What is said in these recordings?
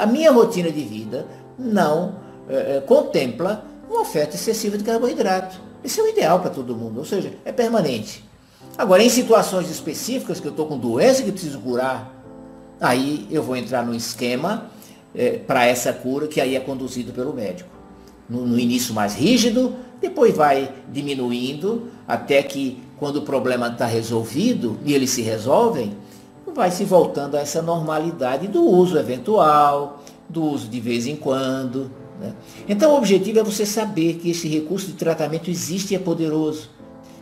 A minha rotina de vida não é, contempla uma oferta excessiva de carboidrato. Isso é o ideal para todo mundo, ou seja, é permanente. Agora, em situações específicas que eu estou com doença que preciso curar, aí eu vou entrar no esquema é, para essa cura que aí é conduzido pelo médico. No, no início mais rígido, depois vai diminuindo até que quando o problema está resolvido e eles se resolvem, vai se voltando a essa normalidade do uso eventual, do uso de vez em quando. Né? Então o objetivo é você saber que esse recurso de tratamento existe e é poderoso.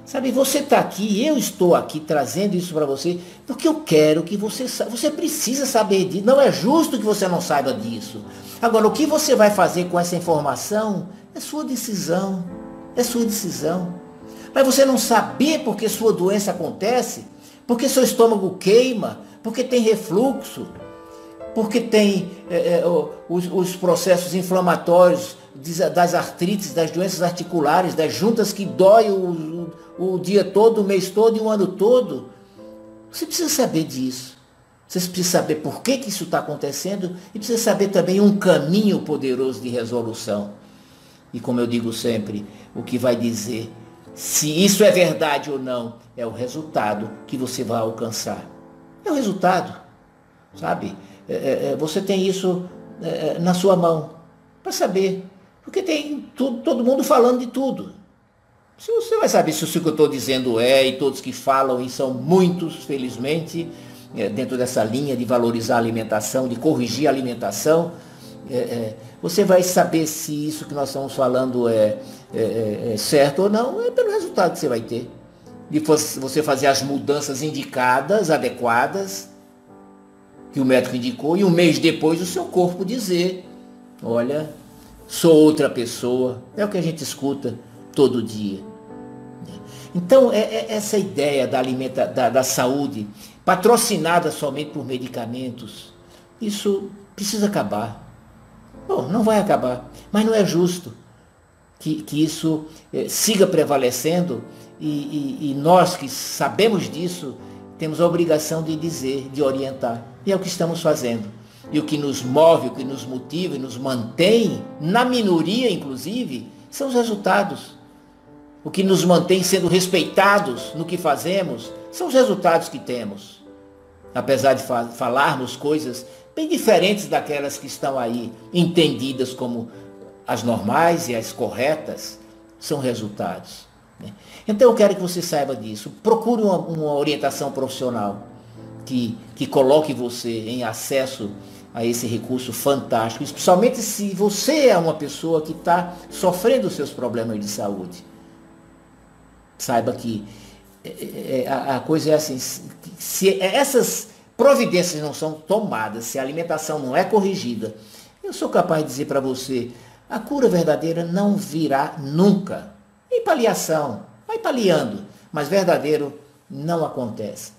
Sabe, você está aqui, eu estou aqui trazendo isso para você, porque eu quero que você saiba. Você precisa saber disso. Não é justo que você não saiba disso. Agora, o que você vai fazer com essa informação é sua decisão. É sua decisão. Mas você não saber porque sua doença acontece, porque seu estômago queima, porque tem refluxo, porque tem é, é, os, os processos inflamatórios das artrites, das doenças articulares, das juntas que dói o, o, o dia todo, o mês todo e o ano todo. Você precisa saber disso. Você precisa saber por que, que isso está acontecendo e precisa saber também um caminho poderoso de resolução. E como eu digo sempre, o que vai dizer se isso é verdade ou não é o resultado que você vai alcançar. É o resultado, sabe? É, é, é você tem isso é, é na sua mão para saber porque tem tudo, todo mundo falando de tudo. Se você vai saber se o que eu estou dizendo é, e todos que falam, e são muitos, felizmente, é, dentro dessa linha de valorizar a alimentação, de corrigir a alimentação, é, é, você vai saber se isso que nós estamos falando é, é, é, é certo ou não, é pelo resultado que você vai ter. De você fazer as mudanças indicadas, adequadas, que o médico indicou, e um mês depois o seu corpo dizer, olha, sou outra pessoa. É o que a gente escuta todo dia. Então, é, é essa ideia da, alimenta, da, da saúde patrocinada somente por medicamentos, isso precisa acabar. Bom, não vai acabar, mas não é justo que, que isso eh, siga prevalecendo e, e, e nós que sabemos disso temos a obrigação de dizer, de orientar. E é o que estamos fazendo. E o que nos move, o que nos motiva e nos mantém, na minoria inclusive, são os resultados. O que nos mantém sendo respeitados no que fazemos são os resultados que temos. Apesar de fa falarmos coisas bem diferentes daquelas que estão aí entendidas como as normais e as corretas, são resultados. Né? Então eu quero que você saiba disso. Procure uma, uma orientação profissional que, que coloque você em acesso a esse recurso fantástico, especialmente se você é uma pessoa que está sofrendo seus problemas de saúde. Saiba que é, é, é, a, a coisa é assim, se essas providências não são tomadas, se a alimentação não é corrigida, eu sou capaz de dizer para você, a cura verdadeira não virá nunca. Em paliação, vai paliando, mas verdadeiro não acontece.